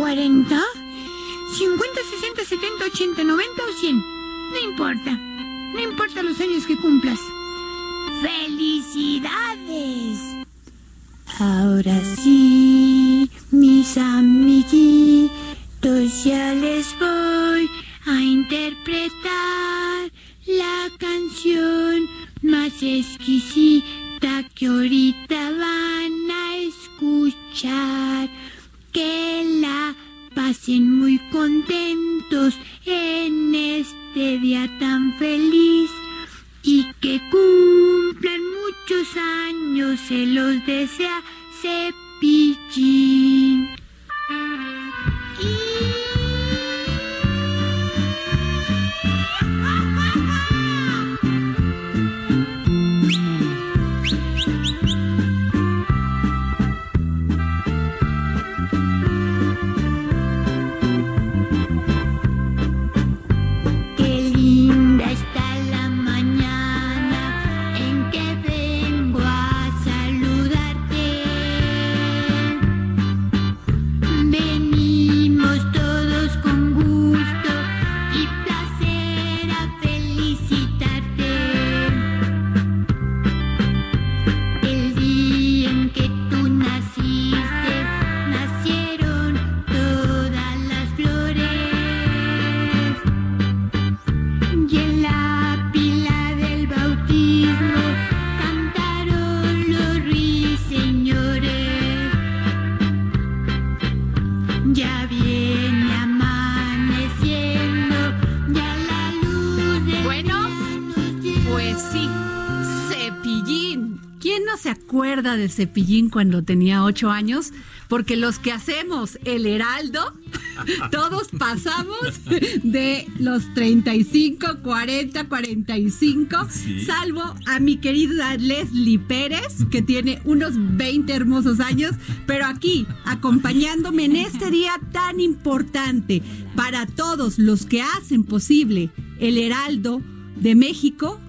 ¿Cuarenta? ¿Cincuenta, sesenta, setenta, ochenta, noventa o cien? No importa. No importa los años que cumplas. ¡Felicidades! Ahora sí, mis amiguitos, ya les voy a interpretar la canción más exquisita que ahorita van a escuchar. Que pasen muy contentos en este día tan feliz y que cumplan muchos años, se los desea Cepillín. Se acuerda del cepillín cuando tenía ocho años? Porque los que hacemos el heraldo, todos pasamos de los 35, 40, 45, salvo a mi querida Leslie Pérez, que tiene unos 20 hermosos años, pero aquí, acompañándome en este día tan importante para todos los que hacen posible el heraldo de México,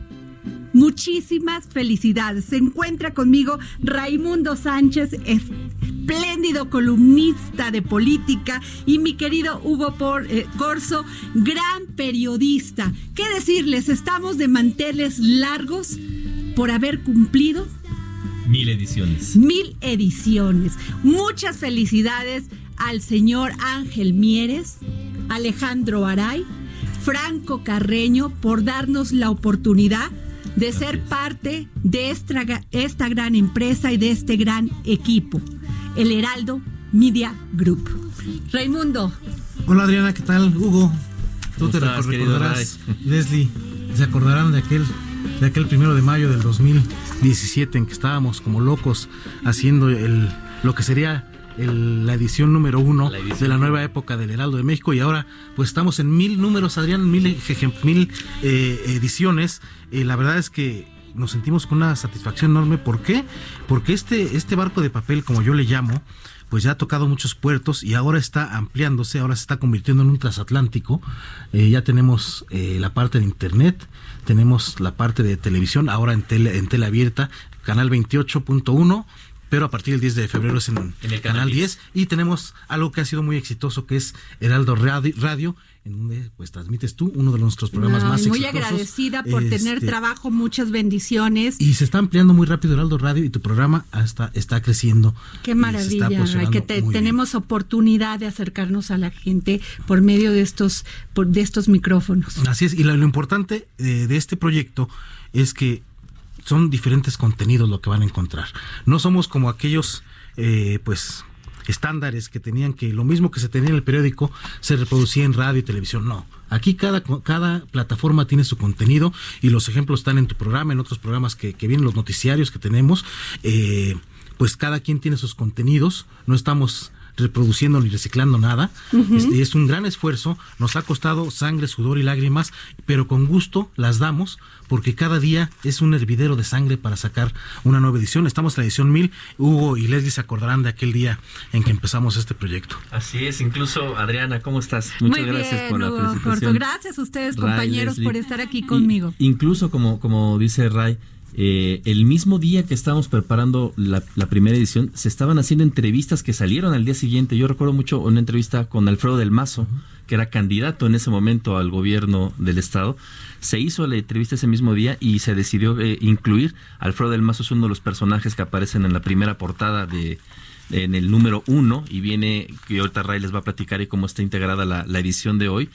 Muchísimas felicidades. Se encuentra conmigo Raimundo Sánchez, espléndido columnista de política, y mi querido Hugo Por, eh, Corso, gran periodista. ¿Qué decirles? Estamos de manteles largos por haber cumplido Mil ediciones. mil ediciones. Muchas felicidades al señor Ángel Mieres, Alejandro Aray, Franco Carreño por darnos la oportunidad de ser parte de esta, esta gran empresa y de este gran equipo, el Heraldo Media Group. Raimundo, Hola Adriana, ¿qué tal? Hugo, tú ¿Cómo te estás, recordarás, Leslie, se acordarán de aquel, de aquel primero de mayo del 2017 en que estábamos como locos haciendo el, lo que sería el- la edición número uno La edición de la nueva época del Heraldo de México y ahora pues estamos en mil números, Adrián, mil, ejem- mil eh, ediciones. Eh, la verdad es que nos sentimos con una satisfacción enorme. ¿Por qué? Porque este, este barco de papel, como yo le llamo, pues ya ha tocado muchos puertos y ahora está ampliándose, ahora se está convirtiendo en un transatlántico. Eh, ya tenemos eh, la parte de internet, tenemos la parte de televisión, ahora en tele, en tele abierta, canal 28.1 pero a partir del 10 de febrero es en, el canal 10. y tenemos algo que ha sido muy exitoso que es Heraldo Radio, en donde pues transmites tú uno de nuestros programas más muy exitosos. Muy agradecida por tener este, trabajo, muchas bendiciones. Y se está ampliando muy rápido Heraldo Radio y tu programa hasta está creciendo. Qué maravilla, que tenemos oportunidad de acercarnos a la gente por medio de estos de estos micrófonos. Así es, y lo, importante de, de este proyecto es que son diferentes contenidos lo que van a encontrar. No somos como aquellos, eh, pues, estándares que tenían que lo mismo que se tenía en el periódico se reproducía en radio y televisión. No. Aquí cada, cada plataforma tiene su contenido y los ejemplos están en tu programa, en otros programas que, que vienen, los noticiarios que tenemos. Eh, pues cada quien tiene sus contenidos. No estamos reproduciendo ni reciclando nada. Este, es un gran esfuerzo, nos ha costado sangre, sudor y lágrimas, pero con gusto las damos porque cada día es un hervidero de sangre para sacar una nueva edición. Estamos en la edición 1000. Hugo y Leslie se acordarán de aquel día en que empezamos este proyecto. Así es, incluso Adriana, ¿cómo estás? Muchas gracias por la felicitación. Gracias a ustedes, compañeros, por estar aquí conmigo. incluso como, como dice Ray, eh, el mismo día que estábamos preparando la, primera edición, se estaban haciendo entrevistas que salieron al día siguiente. Yo recuerdo mucho una entrevista con Alfredo del Mazo, que era candidato en ese momento al gobierno del estado. Se hizo la entrevista ese mismo día y se decidió eh, incluir. Alfredo del Mazo es uno de los personajes que aparecen en la primera portada de, en el número uno y viene, que ahorita Ray les va a platicar y cómo está integrada la, la edición de hoy.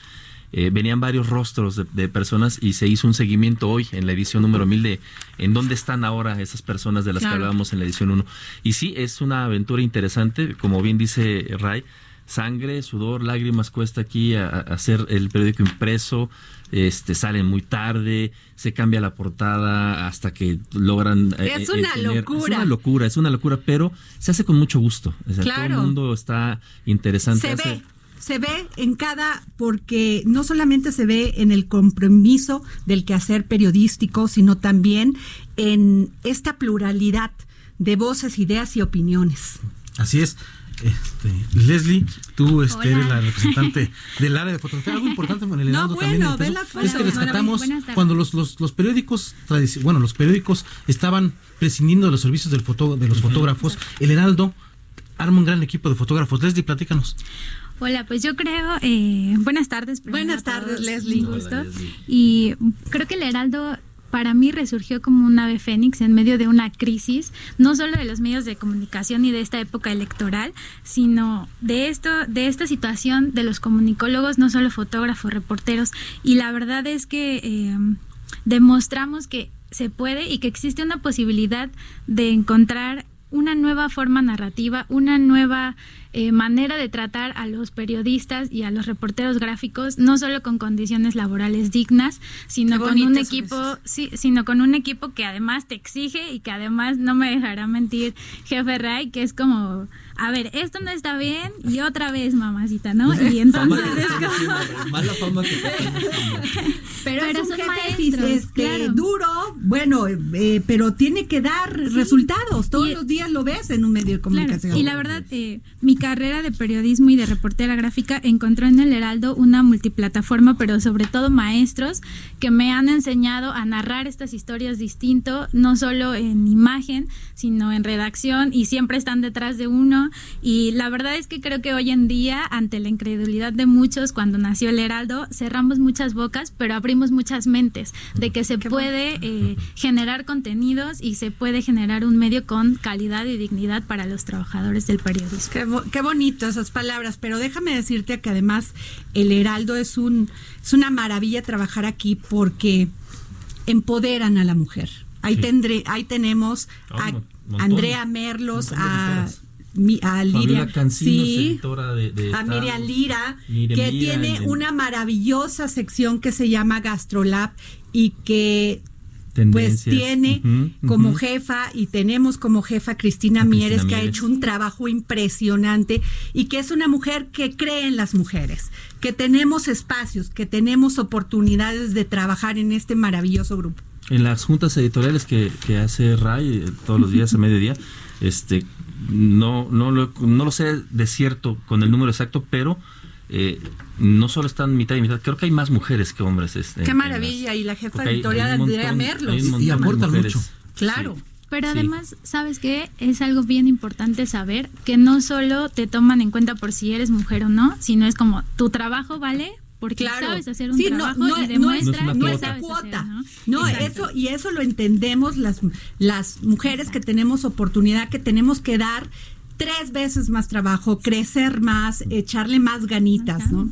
Eh, venían varios rostros de, personas y se hizo un seguimiento hoy en la edición número 1000 de en dónde están ahora esas personas de las que hablábamos en la edición 1. Y sí, es una aventura interesante, como bien dice Ray, sangre, sudor, lágrimas cuesta aquí hacer el periódico impreso, este salen muy tarde, se cambia la portada hasta que logran eh, es una locura. Es una locura, es una locura, pero se hace con mucho gusto. Todo el mundo está interesante. Se ve se ve en cada, porque no solamente se ve en el compromiso del quehacer periodístico, sino también en esta pluralidad de voces, ideas y opiniones. Así es. Este, Leslie, tú este, eres la representante del área de fotografía. Algo importante con el no, bueno, también es que rescatamos cuando los, los, los periódicos bueno, los periódicos estaban prescindiendo de los servicios del foto, de los fotógrafos. El Heraldo arma un gran equipo de fotógrafos. Leslie, platícanos. Hola, pues yo creo, eh, buenas tardes. Buenas tardes, Leslie. Gusto. Y creo que el Heraldo para mí resurgió como un ave fénix en medio de una crisis, no solo de los medios de comunicación y de esta época electoral, sino de esto, de esta situación de los comunicólogos, no solo fotógrafos, reporteros. Y la verdad es que eh, demostramos que se puede y que existe una posibilidad de encontrar una nueva forma narrativa, una nueva eh, manera de tratar a los periodistas y a los reporteros gráficos, no solo con condiciones laborales dignas, sino con un equipo, sí, sino con un equipo que además te exige y que además no me dejará mentir jefe Ray, que es como a ver, esto no está bien y otra vez, mamacita, ¿no? Y entonces es como... Mala fama que Pero, pero es un jefe este, duro, bueno, eh, pero tiene que dar resultados. Todos los días lo ves en un medio de comunicación. Y la verdad, eh, mi carrera de periodismo y de reportera gráfica encontró en el Heraldo una multiplataforma, pero sobre todo maestros que me han enseñado a narrar estas historias distinto, no solo en imagen, sino en redacción y siempre están detrás de uno y la verdad es que creo que hoy en día, ante la incredulidad de muchos, cuando nació el Heraldo, cerramos muchas bocas, pero abrimos muchas mentes de que se puede eh, generar contenidos y se puede generar un medio con calidad y dignidad para los trabajadores del periodismo. Qué, qué bonito esas palabras, pero déjame decirte que además el Heraldo es un es una maravilla trabajar aquí porque empoderan a la mujer. Ahí tendré, ahí tenemos a Andrea Merlos, a a Liria, sí, a Miriam Lira, que tiene una maravillosa sección que se llama Gastrolab y que pues tiene como jefa y tenemos como jefa Cristina, Mieres, que ha hecho un trabajo impresionante y que es una mujer que cree en las mujeres, que tenemos espacios, que tenemos oportunidades de trabajar en este maravilloso grupo. En las juntas editoriales que, que hace Ray eh, todos los días a mediodía, este, no, no, lo, no lo sé de cierto con el número exacto, pero eh, no solo están mitad y mitad, creo que hay más mujeres que hombres. Este, Qué en maravilla, las- y la jefa editorial Andrea Merlos. Y aportan mucho. Claro. Pero Sí. además, ¿sabes qué? Es algo bien importante saber que no solo te toman en cuenta por si eres mujer o no, sino es como tu trabajo vale porque Claro. sabes hacer un Sí, no, trabajo no, y no demuestra no es no es cuota. la sabes cuota. hacer, ¿no? Eso y eso lo entendemos las las mujeres que tenemos oportunidad, que tenemos que dar tres veces más trabajo, crecer más, echarle más ganitas, ¿no?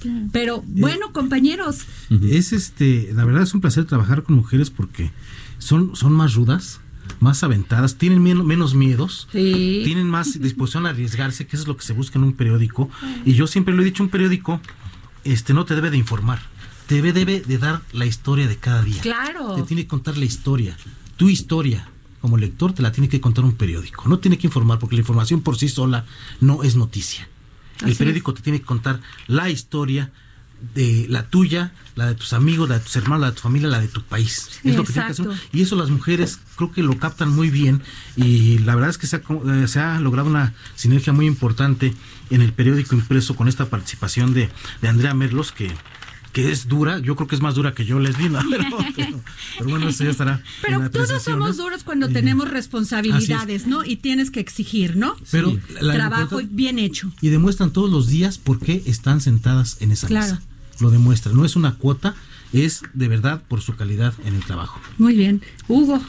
Claro. Pero bueno, compañeros, Es este, la verdad es un placer trabajar con mujeres porque son, son más rudas, más aventadas, tienen menos, menos miedos, Sí. tienen más disposición a arriesgarse, que eso es lo que se busca en un periódico. Y yo siempre lo he dicho, un periódico este no te debe de informar, te debe, debe de dar la historia de cada día. Claro. Te tiene que contar la historia, tu historia. Como lector te la tiene que contar un periódico. No tiene que informar porque la información por sí sola no es noticia. El Así periódico te tiene que contar la historia de la tuya, la de tus amigos, la de tus hermanos, la de tu familia, la de tu país. Sí, es lo que tiene que exacto. hacer. Y eso las mujeres creo que lo captan muy bien y la verdad es que se ha, eh, se ha logrado una sinergia muy importante en el periódico impreso con esta participación de, de Andrea Merlos que que es dura, yo creo que es más dura que yo, Lesbina, pero, pero, pero bueno, eso ya estará. pero la todos somos ¿no? duros cuando Eh, tenemos responsabilidades, ¿no? Y tienes que exigir, ¿no? Pero la- trabajo importante- bien hecho. y demuestran todos los días por qué están sentadas en esa Claro. mesa. Lo demuestran, no es una cuota, es de verdad por su calidad en el trabajo. Muy bien. Hugo,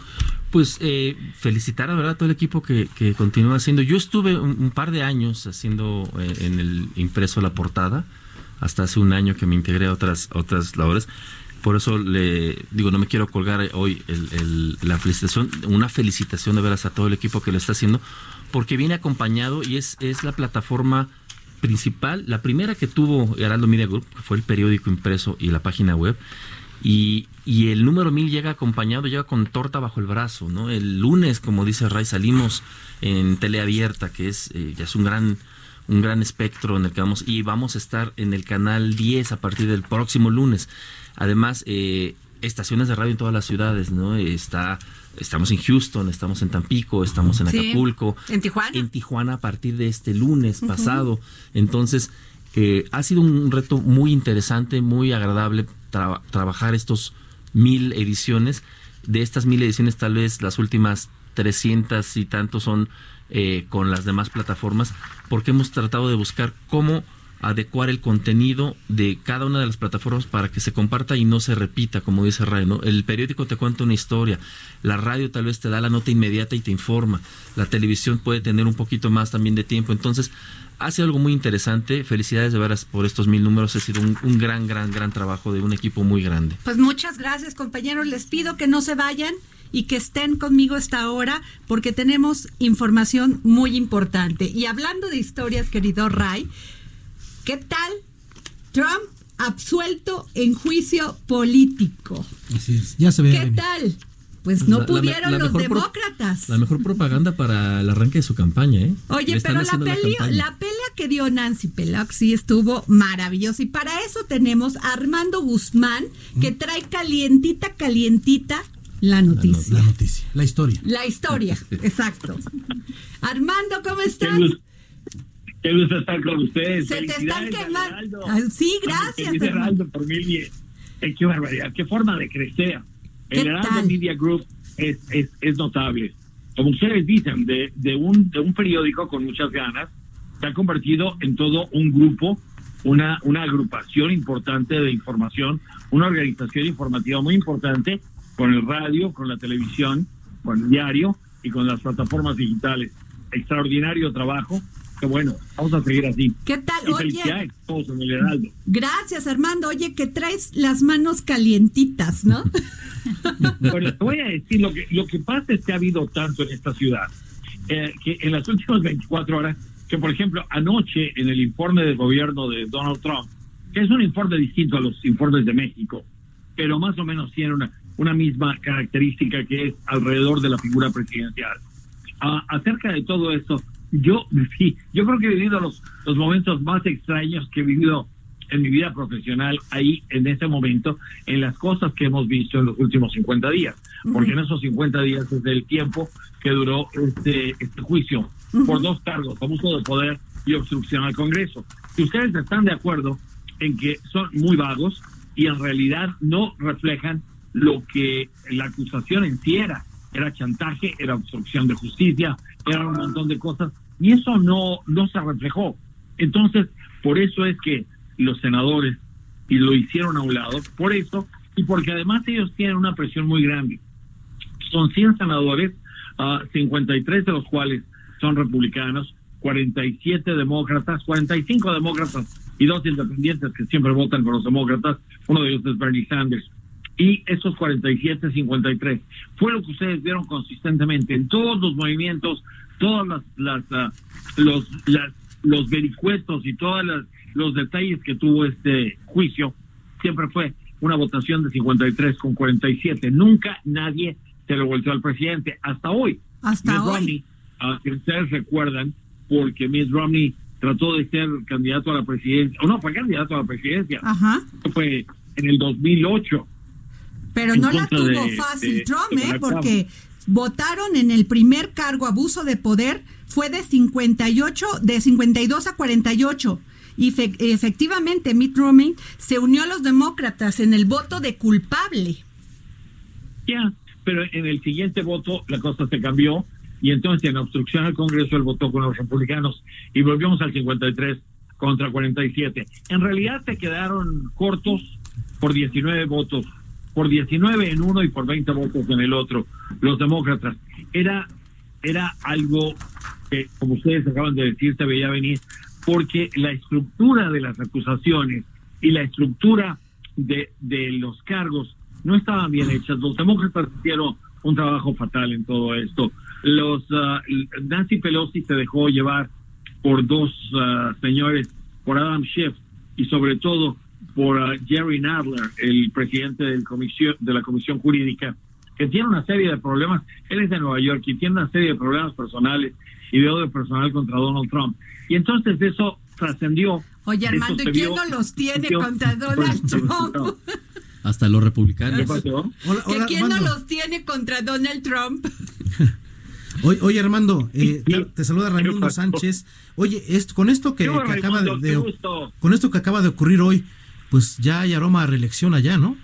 Pues eh, felicitar a verdad a todo el equipo que, que continúa haciendo. Yo estuve un, un par de años haciendo eh, en el impreso la portada, hasta hace un año que me integré a otras, otras labores. Por eso le digo, no me quiero colgar hoy el- el- la felicitación, una felicitación de veras a todo el equipo que lo está haciendo, porque viene acompañado y es, es la plataforma principal, la primera que tuvo Heraldo Media Group, que fue el periódico impreso y la página web. Y, y el número mil llega acompañado, llega con torta bajo el brazo, ¿no? El lunes, como dice Ray, salimos en teleabierta, que es eh, ya es un gran un gran espectro en el que vamos y vamos a estar en el canal 10 a partir del próximo lunes. Además, eh, estaciones de radio en todas las ciudades, ¿no? Está estamos en Houston, estamos en Tampico, estamos en Sí. Acapulco, En Tijuana. en Tijuana a partir de este lunes pasado. Entonces, eh, ha sido un reto muy interesante, muy agradable tra- trabajar estos mil ediciones. De estas mil ediciones, tal vez las últimas 300 y tantos son eh, con las demás plataformas, porque hemos tratado de buscar cómo adecuar el contenido de cada una de las plataformas para que se comparta y no se repita, como dice Ray, ¿no? El periódico te cuenta una historia, la radio tal vez te da la nota inmediata y te informa, la televisión puede tener un poquito más también de tiempo, entonces ha sido algo muy interesante, felicidades de veras por estos mil números, ha sido un, un gran, gran, gran trabajo de un equipo muy grande. Pues muchas gracias, compañeros. Les pido que no se vayan y que estén conmigo esta hora porque tenemos información muy importante. Y hablando de historias, querido Ray, ¿qué tal Trump absuelto en juicio político? Así es, ya se ve. ¿Qué venir. tal? Pues no La- pudieron la los pro- demócratas. La mejor propaganda para el arranque de su campaña, ¿eh? Oye, pero la, pelea, campaña. la pelea que dio Nancy Pelosi estuvo maravillosa. Y para eso tenemos a Armando Guzmán, que trae calientita, calientita la noticia. La noticia, la historia. La historia, exacto. Armando, ¿cómo estás? Qué gusto estar con ustedes. Se te están quemando. Ah, sí, gracias, hermano. Heraldo por mil diez. Eh, qué barbaridad, qué forma de crecer. ¿Qué El Heraldo tal? Media Group es, es, es notable. Como ustedes dicen, de, de, un, de un periódico con muchas ganas, se ha convertido en todo un grupo, una, una agrupación importante de información, una organización informativa muy importante con el radio, con la televisión, con el diario y con las plataformas digitales. Extraordinario trabajo. Que bueno, vamos a seguir así. ¿Qué tal? Y Oye, todos en el Heraldo. gracias, Armando. Oye, que traes las manos calientitas, ¿no? Bueno, te voy a decir lo que lo que pasa es que ha habido tanto en esta ciudad eh, que en las últimas 24 horas, que por ejemplo anoche en el informe del gobierno de Donald Trump, que es un informe distinto a los informes de México, pero más o menos tiene una una misma característica que es alrededor de la figura presidencial. Ah, acerca de todo esto, yo sí, yo creo que he vivido los, los momentos más extraños que he vivido en mi vida profesional ahí en ese momento en las cosas que hemos visto en los últimos 50 días, porque en esos 50 días es el tiempo que duró este, este juicio por dos cargos, abuso de poder y obstrucción al Congreso. Si ustedes están de acuerdo en que son muy vagos y en realidad no reflejan lo que la acusación en sí era, era chantaje, era obstrucción de justicia, era un montón de cosas, y eso no, no se reflejó. Entonces, por eso es que los senadores y lo hicieron a un lado, por eso, y porque además ellos tienen una presión muy grande. Son 100 senadores, uh, 53 de los cuales son republicanos, 47 demócratas, 45 demócratas y dos independientes que siempre votan con los demócratas, uno de ellos es Bernie Sanders. Y esos 47, 53 fue lo que ustedes vieron consistentemente en todos los movimientos, todas las, las uh, los las, los vericuetos y todos los detalles que tuvo este juicio, siempre fue una votación de 53 con 47. Nunca nadie se lo volteó al presidente, hasta hoy. Hasta Mitt hoy. Romney, uh, que ustedes recuerdan, porque Mitt Romney trató de ser candidato a la presidencia, o no, fue candidato a la presidencia, Ajá. fue en el 2008. Pero en no la tuvo de- fácil de- Trump, de ¿eh? Porque votaron en el primer cargo abuso de poder, fue de 58, de 52 a 48. Y fe- efectivamente Mitt Romney se unió a los demócratas en el voto de culpable. Ya, pero en el siguiente voto la cosa se cambió y entonces en obstrucción al Congreso él votó con los republicanos y volvimos al 53 contra 47. En realidad se quedaron cortos por 19 votos, por 19 en uno y por 20 votos en el otro, los demócratas. Era, era algo que, como ustedes acaban de decir, se veía venir, porque la estructura de las acusaciones y la estructura de, los cargos no estaban bien hechas. Los demócratas hicieron un trabajo fatal en todo esto. Los ah, Nancy Pelosi se dejó llevar por dos ah, señores, por Adam Schiff y sobre todo por ah, Jerry Nadler, el presidente del comisión, de la Comisión Jurídica, que tiene una serie de problemas. Él es de Nueva York y tiene una serie de problemas personales y de odio personal contra Donald Trump. Y entonces eso trascendió. Oye, Armando, ¿y quién vio- no los tiene vio- contra Donald Trump? Hasta los republicanos. ¿Qué pasó? Hola, ¿Que hola, quién no los tiene contra Donald Trump? Oye, oye, Armando, eh, Sí. te, te saluda Raimundo. Sánchez. Oye, esto, con esto que, ¿Qué hubo, que acaba de, con esto que acaba de ocurrir hoy, pues ya hay aroma a reelección allá, ¿no?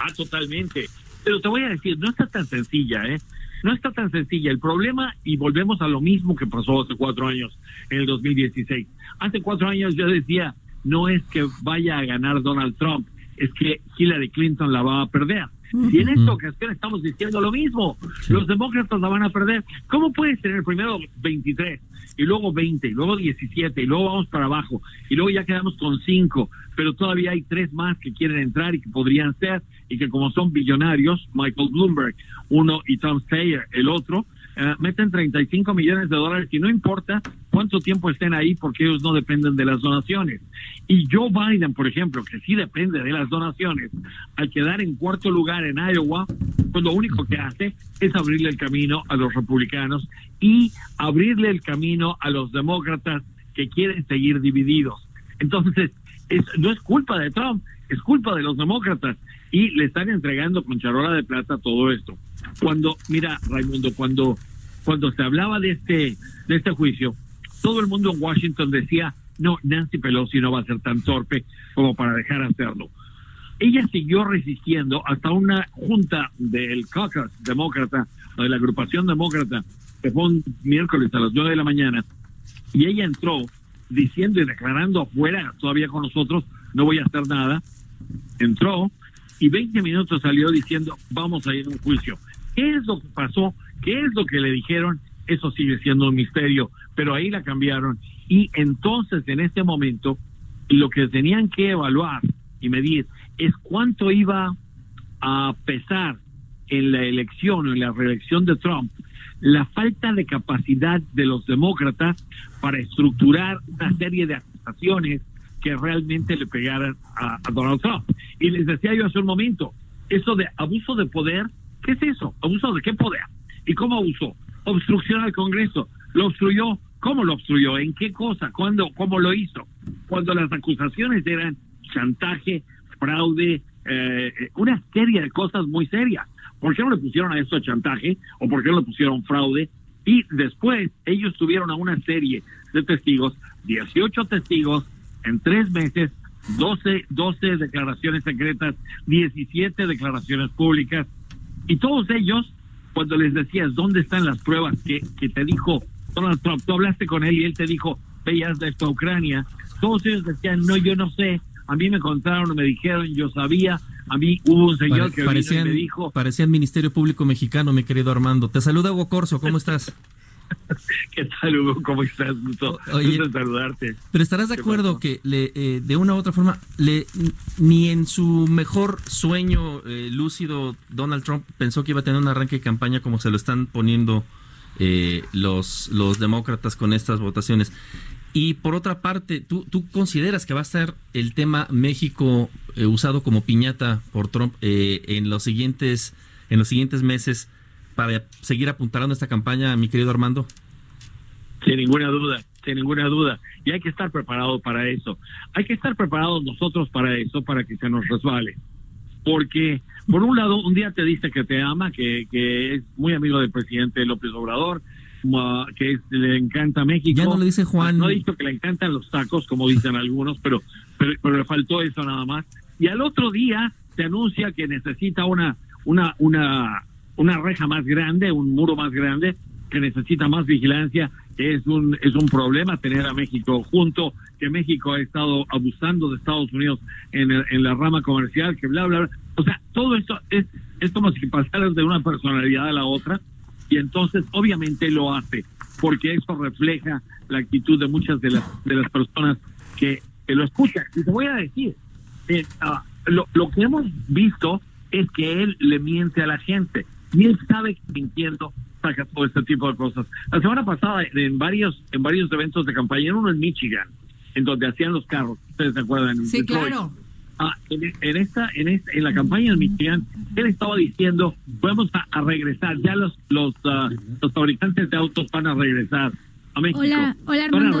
Ah, totalmente. Pero te voy a decir, no está tan sencilla, ¿eh? No está tan sencilla. El problema, y volvemos a lo mismo que pasó hace cuatro años, en el 2016. Hace cuatro años yo decía, no es que vaya a ganar Donald Trump, es que Hillary Clinton la va a perder. Y en esta ocasión estamos diciendo lo mismo. Los demócratas la van a perder. ¿Cómo puedes tener primero 23 y luego 20 y luego 17 y luego vamos para abajo y luego ya quedamos con 5, pero todavía hay tres más que quieren entrar y que podrían ser y que como son billonarios, Michael Bloomberg, uno y Tom Steyer, el otro, eh, meten 35 millones de dólares y no importa cuánto tiempo estén ahí porque ellos no dependen de las donaciones. Y Joe Biden, por ejemplo, que sí depende de las donaciones, al quedar en cuarto lugar en Iowa, pues lo único que hace es abrirle el camino a los republicanos y abrirle el camino a los demócratas que quieren seguir divididos. Entonces, es, no es culpa de Trump, es culpa de los demócratas y le están entregando con charola de plata todo esto. Cuando, mira, Raimundo, cuando, cuando se hablaba de este, de este juicio, todo el mundo en Washington decía, no, Nancy Pelosi no va a ser tan torpe como para dejar hacerlo. Ella siguió resistiendo hasta una junta del caucus demócrata, o de la agrupación demócrata, que fue un miércoles a las nueve de la mañana, y ella entró diciendo y declarando afuera, todavía con nosotros, no voy a hacer nada, entró y 20 minutos salió diciendo, vamos a ir a un juicio. ¿Qué es lo que pasó? ¿Qué es lo que le dijeron? Eso sigue siendo un misterio, pero ahí la cambiaron. Y entonces, en este momento, lo que tenían que evaluar y medir es cuánto iba a pesar en la elección o en la reelección de Trump la falta de capacidad de los demócratas para estructurar una serie de acusaciones que realmente le pegaran a, a Donald Trump. Y les decía yo hace un momento, eso de abuso de poder, ¿qué es eso? ¿Abuso de qué poder? ¿Y cómo abusó? Obstrucción al Congreso. ¿Lo obstruyó? ¿Cómo lo obstruyó? ¿En qué cosa? ¿Cuándo? ¿Cómo lo hizo? cuando las acusaciones eran chantaje, fraude, eh, una serie de cosas muy serias. ¿Por qué no le pusieron a esto chantaje o por qué no le pusieron fraude? Y después ellos tuvieron a una serie de testigos, 18 testigos en tres meses, 12, 12 declaraciones secretas, 17 declaraciones públicas, y todos ellos, cuando les decías dónde están las pruebas que, que te dijo Donald Trump, tú hablaste con él y él te dijo, veías de esta Ucrania, todos ellos decían, no, yo no sé, a mí me contaron, me dijeron, yo sabía, a mí hubo un señor que parecía me dijo... Parecía el Ministerio Público Mexicano, mi querido Armando. Te saluda Hugo Corso, ¿cómo estás? ¿Qué tal, Hugo? ¿Cómo estás? Gusto, saludarte. Pero estarás de acuerdo que le, eh, de una u otra forma, le, ni en su mejor sueño eh, lúcido Donald Trump pensó que iba a tener un arranque de campaña como se lo están poniendo eh, los, los demócratas con estas votaciones. Y por otra parte, ¿tú, tú consideras que va a ser el tema México usado como piñata por Trump en los siguientes en los siguientes meses para seguir apuntalando esta campaña, mi querido Armando? Sin ninguna duda, sin ninguna duda. Y hay que estar preparado para eso. Hay que estar preparados nosotros para eso, para que se nos resbale. Porque, por un lado, un día te dice que te ama, que, que es muy amigo del presidente López Obrador, que le encanta México. Ya no le dice Juan. No, ha dicho que le encantan los tacos, como dicen algunos, pero, pero, pero le faltó eso nada más. Y al otro día te anuncia que necesita una, una, una una reja más grande, un muro más grande, que necesita más vigilancia. Es un, es un problema tener a México junto, que México ha estado abusando de Estados Unidos en, en la rama comercial, que bla, bla, bla. O sea, todo esto es, es como si pasaras de una personalidad a la otra y entonces obviamente lo hace, porque eso refleja la actitud de muchas de las, de las personas que, lo escuchan. Y te voy a decir, eh, ah, lo, lo que hemos visto es que él le miente a la gente y él sabe que mintiendo saca todo este tipo de cosas. La semana pasada, en varios, en varios eventos de campaña, en uno en Michigan, en donde hacían los carros, ustedes se acuerdan. Sí, claro. Ah, en, esta, en esta, en la campaña en Michigan, él estaba diciendo, vamos a, regresar, ya los, los, ah, los fabricantes de autos van a regresar Hola, hola Armando.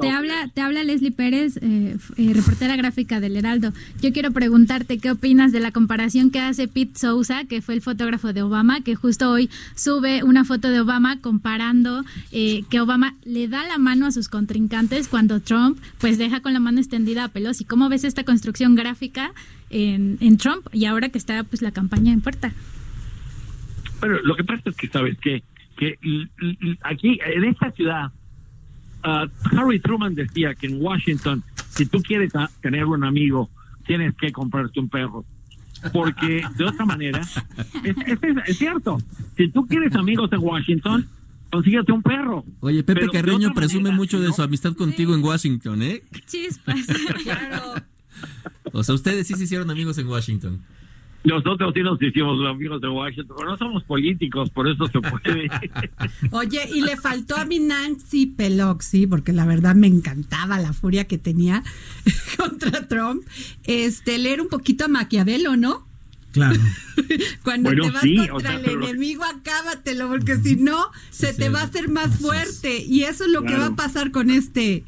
Te habla, te habla Leslie Pérez, eh, eh, reportera gráfica del Heraldo. Yo quiero preguntarte qué opinas de la comparación que hace Pete Sousa, que fue el fotógrafo de Obama, que justo hoy sube una foto de Obama comparando eh, que Obama le da la mano a sus contrincantes cuando Trump pues deja con la mano extendida a Pelosi. ¿Cómo ves esta construcción gráfica en, en Trump y ahora que está pues la campaña en puerta? Bueno, lo que pasa es que sabes que que aquí, en esta ciudad, uh, Harry Truman decía que en Washington, si tú quieres tener un amigo, tienes que comprarte un perro. Porque de otra manera, es, cierto, si tú quieres amigos en Washington, consíguete un perro. Oye, Pepe Carreño presume mucho de su amistad contigo en Washington, ¿eh? Chispas, claro. O sea, ustedes sí se hicieron amigos en Washington. Nosotros sí nos hicimos amigos de Washington, pero no somos políticos, por eso se puede. Oye, y le faltó a mi Nancy Pelosi, porque la verdad me encantaba la furia que tenía contra Trump, este, leer un poquito a Maquiavelo, ¿no? Claro. Cuando te vas contra el enemigo, acábatelo, porque si no, se te va a hacer más fuerte. Y eso es lo que va a pasar con este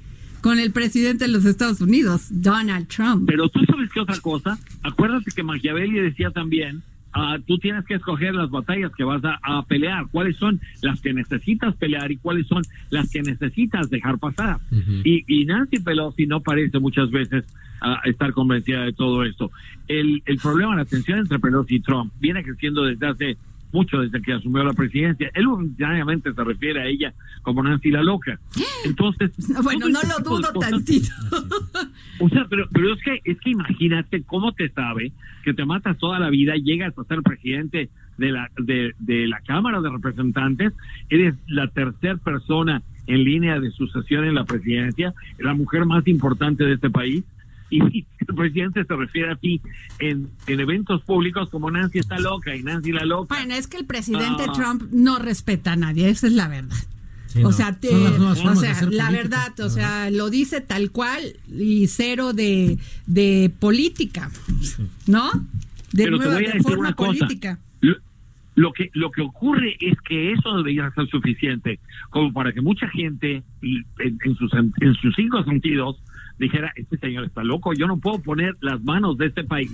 con el presidente de los Estados Unidos, Donald Trump. Pero tú sabes qué otra cosa, acuérdate que Machiavelli decía también, uh, tú tienes que escoger las batallas que vas a, pelear, cuáles son las que necesitas pelear y cuáles son las que necesitas dejar pasar. y, y, Nancy Pelosi no parece muchas veces uh, estar convencida de todo esto. El, el problema, la tensión entre Pelosi y Trump viene creciendo desde hace mucho desde que asumió la presidencia. Él ordinariamente se refiere a ella como Nancy la loca. Entonces, bueno, no lo dudo tantito. o sea, pero, pero es que es que imagínate cómo te sabe que te matas toda la vida, llegas a ser presidente de la de, de la Cámara de Representantes, eres la tercera persona en línea de sucesión en la presidencia, la mujer más importante de este país y el presidente se refiere a ti en, en eventos públicos como Nancy está loca y Nancy la loca. Bueno, es que el presidente ah. Trump no respeta a nadie, esa es la verdad. o sea, la verdad, o sea, lo dice tal cual y cero de, de política, ¿no? De, nueva, de forma política. Lo, que, lo que ocurre es que eso debería ser suficiente como para que mucha gente, en, sus, en sus cinco sentidos, dijera, este señor está loco, yo no puedo poner las manos de este país,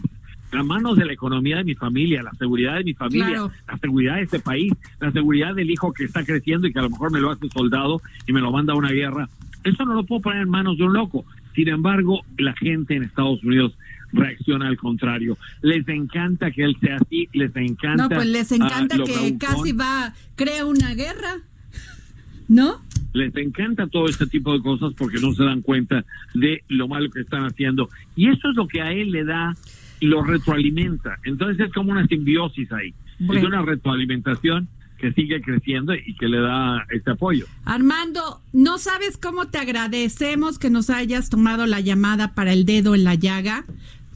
las manos de la economía de mi familia, la seguridad de mi familia, Claro. la seguridad de este país, la seguridad del hijo que está creciendo y que a lo mejor me lo hace soldado y me lo manda a una guerra. Eso no lo puedo poner en manos de un loco. Sin embargo, la gente en Estados Unidos reacciona al contrario. Les encanta que él sea así, les encanta. No, pues les ah, encanta que casi va, crea una guerra. ¿No? les encanta todo este tipo de cosas porque no se dan cuenta de lo malo que están haciendo. Y eso es lo que a él le da y lo retroalimenta. Entonces es como una simbiosis ahí. Es una retroalimentación que sigue creciendo y que le da este apoyo. Armando, no sabes cómo te agradecemos que nos hayas tomado la llamada para el dedo en la llaga.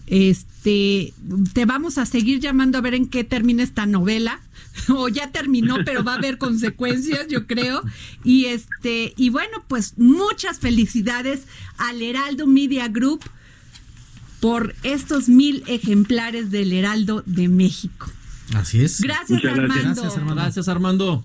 Este, te vamos a seguir llamando a ver en qué termina esta novela. O ya terminó, pero va a haber consecuencias, yo creo. Y este, y bueno, pues muchas felicidades al Heraldo Media Group por estos mil ejemplares del Heraldo de México. Así es. Gracias, gracias. Armando. Gracias, Armando. Gracias, Armando.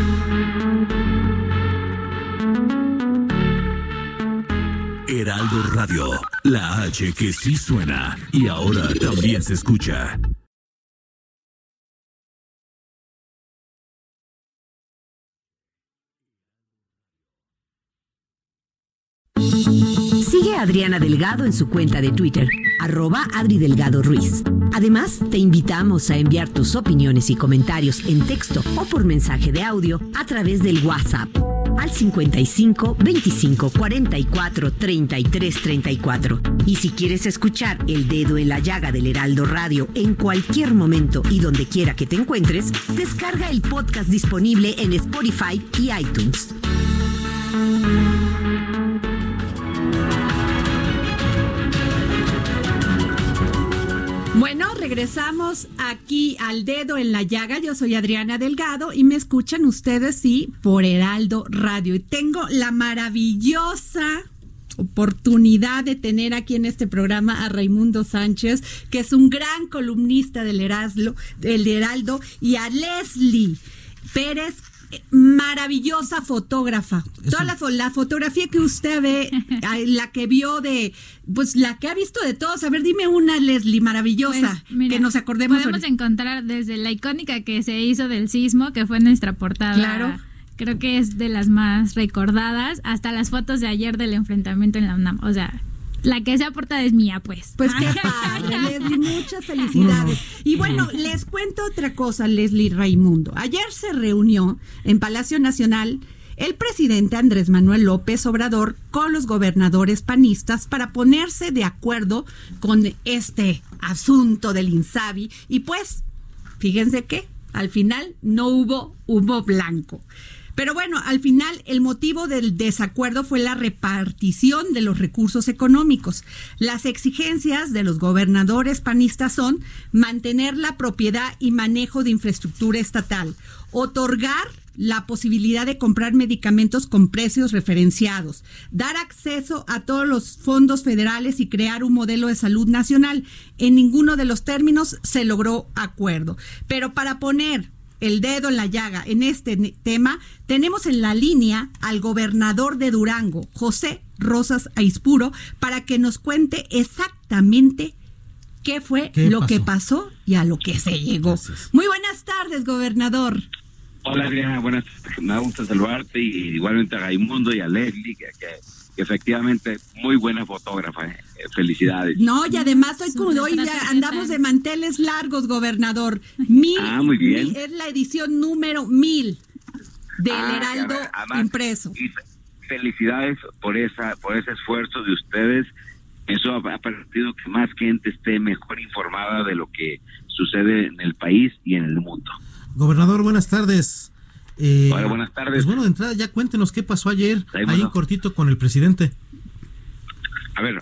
Heraldo Radio, la H que sí suena y ahora también se escucha. Sigue a Adriana Delgado en su cuenta de Twitter, arroba Adri Delgado Ruiz. Además, te invitamos a enviar tus opiniones y comentarios en texto o por mensaje de audio a través del WhatsApp al 55 25 44 33 34. Y si quieres escuchar El Dedo en la Llaga del Heraldo Radio en cualquier momento y donde quiera que te encuentres, descarga el podcast disponible en Spotify y iTunes. Bueno, regresamos aquí al dedo en la llaga. Yo soy Adriana Delgado y me escuchan ustedes, sí, por Heraldo Radio. Y tengo la maravillosa oportunidad de tener aquí en este programa a Raimundo Sánchez, que es un gran columnista del del Heraldo y a Leslie Pérez, maravillosa fotógrafa. Toda la, fo- la fotografía que usted ve, la que vio de, pues la que ha visto de todos. A ver, dime una, Leslie, maravillosa, Pues, mira, que nos acordemos. Podemos ahorita. encontrar desde la icónica que se hizo del sismo, que fue nuestra portada. Claro. Creo que es de las más recordadas, hasta las fotos de ayer del enfrentamiento en la UNAM. O sea, la que sea portada es mía, pues. Pues qué padre, Leslie, muchas felicidades. Y bueno, les cuento otra cosa, Leslie Raimundo. Ayer se reunió en Palacio Nacional el presidente Andrés Manuel López Obrador con los gobernadores panistas para ponerse de acuerdo con este asunto del INSABI. Y pues, fíjense que al final no hubo humo blanco. Pero bueno, al final el motivo del desacuerdo fue la repartición de los recursos económicos. Las exigencias de los gobernadores panistas son mantener la propiedad y manejo de infraestructura estatal, otorgar la posibilidad de comprar medicamentos con precios referenciados, dar acceso a todos los fondos federales y crear un modelo de salud nacional. En ninguno de los términos se logró acuerdo. Pero para poner el dedo en la llaga en este tema, tenemos en la línea al gobernador de Durango, José Rosas Aispuro, para que nos cuente exactamente qué fue ¿Qué lo pasó? que pasó y a lo que se llegó. Gracias. Muy buenas tardes, gobernador. Hola Adriana, buenas me da gusto saludarte y igualmente a Raimundo y a Leslie, que efectivamente muy buena fotógrafa. eh. Felicidades. No, y además hoy, hoy ya andamos de manteles largos, gobernador. Mil, Ah, muy bien. mil- es la edición número mil del Ah, Heraldo a ver, además, impreso. y fe- felicidades por esa por ese esfuerzo de ustedes eso ha, permitido que más gente esté mejor informada de lo que sucede en el país y en el mundo. Gobernador, buenas tardes. Eh, buenas tardes. Pues bueno, de entrada ya cuéntenos qué pasó ayer ahí, en cortito con el presidente. A ver,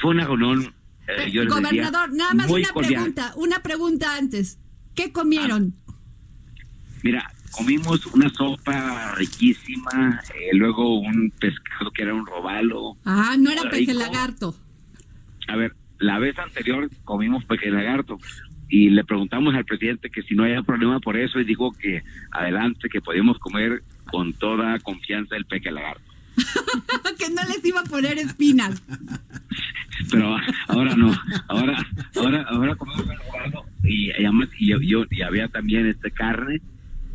fue una reunión. Eh, gobernador, nada más una pregunta, una pregunta antes. ¿Qué comieron? Ah, mira, comimos una sopa riquísima, eh, luego un pescado que era un robalo. Ah, no era peje lagarto. A ver, la vez anterior comimos peje lagarto y le preguntamos al presidente que si no había problema por eso y dijo que adelante, que podíamos comer con toda confianza el peje lagarto. que no les iba a poner espinas. Pero ahora no, ahora ahora ahora comemos el robalo y, además y, yo, y había también este carne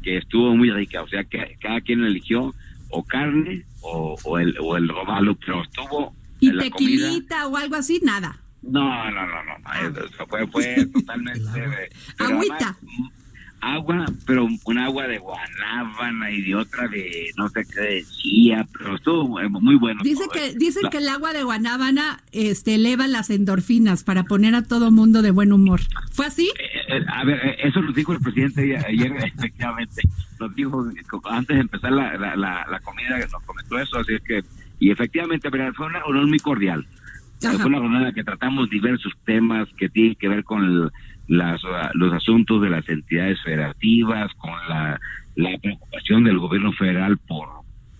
que estuvo muy rica, o sea que cada quien eligió o carne o, el, o el robalo, pero estuvo... ¿Y tequilita o algo así? Nada. No, no, no, no, eso fue, fue totalmente... Agüita agua, pero un agua de guanábana y de otra de no sé qué decía, pero estuvo muy bueno. Dice que ¿eh? dicen que el agua de guanábana este eleva las endorfinas para poner a todo mundo de buen humor. ¿Fue así? Eh, eh, a ver, eso lo dijo el presidente ayer, efectivamente. Nos dijo antes de empezar la, la, la, comida, nos comentó eso, así es que, y efectivamente, pero fue una reunión muy cordial. Fue una reunión en la que tratamos diversos temas que tienen que ver con el las, los asuntos de las entidades federativas, con la, preocupación del gobierno federal por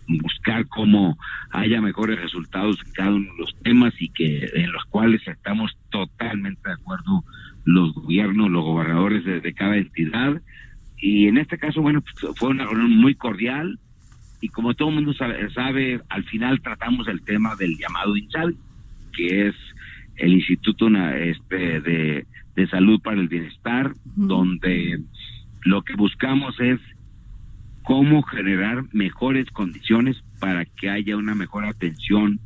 buscar cómo haya mejores resultados en cada uno de los temas y que en los cuales estamos totalmente de acuerdo los gobiernos, los gobernadores de, cada entidad. Y en este caso, bueno, pues, fue una reunión muy cordial y como todo el mundo sabe, sabe, al final tratamos el tema del llamado INSAL, que es el Instituto este, de de salud para el bienestar, donde lo que buscamos es cómo generar mejores condiciones para que haya una mejor atención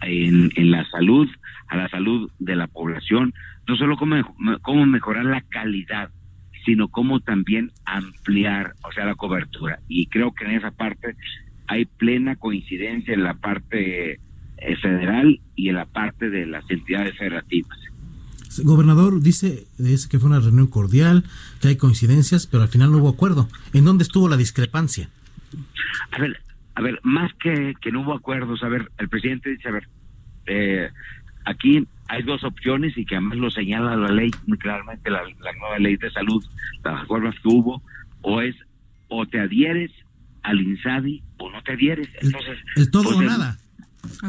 en, la salud, a la salud de la población, no solo cómo, cómo mejorar la calidad, sino cómo también ampliar, o sea, la cobertura. Y creo que en esa parte hay plena coincidencia en la parte federal y en la parte de las entidades federativas. Gobernador, dice, dice que fue una reunión cordial, que hay coincidencias, pero al final no hubo acuerdo. ¿En dónde estuvo la discrepancia? A ver, a ver, más que, que no hubo acuerdos, a ver, el presidente dice, a ver, eh, aquí hay dos opciones y que además lo señala la ley muy claramente, la, nueva ley de salud, las reformas que hubo, o es o te adhieres al INSABI o no te adhieres. Entonces, el, todo o nada.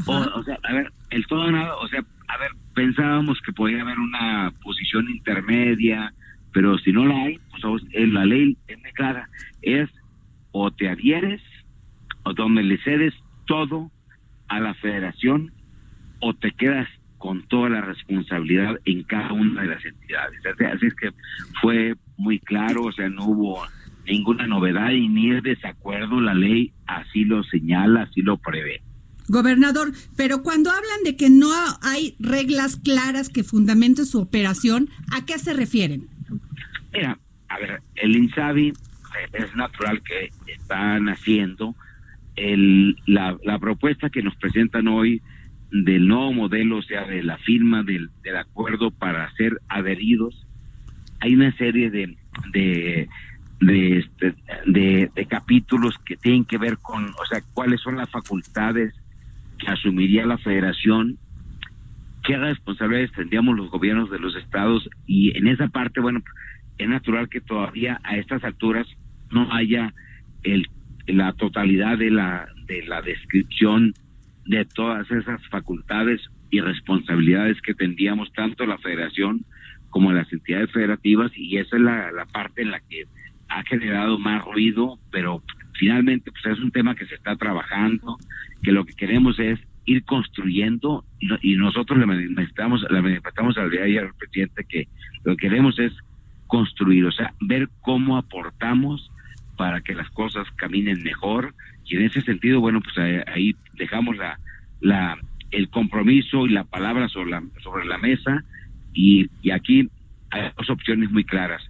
O, o, sea, a ver, el todo nada, o sea, a ver, pensábamos que podía haber una posición intermedia, pero si no la hay, pues en la ley es muy clara, es o te adhieres o donde le cedes todo a la federación o te quedas con toda la responsabilidad en cada una de las entidades. Así es que fue muy claro, o sea, no hubo ninguna novedad y ni es desacuerdo, la ley así lo señala, así lo prevé. Gobernador, pero cuando hablan de que no hay reglas claras que fundamenten su operación, ¿a qué se refieren? Mira, a ver, el INSABI eh, es natural que están haciendo el, la, propuesta que nos presentan hoy del nuevo modelo, o sea, de la firma del, acuerdo para ser adheridos. Hay una serie de, este, de, de, capítulos que tienen que ver con, o sea, cuáles son las facultades asumiría la federación, qué responsabilidades tendríamos los gobiernos de los estados y en esa parte, bueno, es natural que todavía a estas alturas no haya el, la totalidad de la, de la descripción de todas esas facultades y responsabilidades que tendríamos tanto la federación como las entidades federativas y esa es la, la parte en la que ha generado más ruido, pero finalmente pues es un tema que se está trabajando, que lo que queremos es ir construyendo y, nosotros le manifestamos, le manifestamos al día al presidente que lo que queremos es construir, o sea, ver cómo aportamos para que las cosas caminen mejor. Y en ese sentido, bueno, pues ahí, dejamos la, la el compromiso y la palabra sobre la, sobre la mesa. Y, y aquí hay dos opciones muy claras.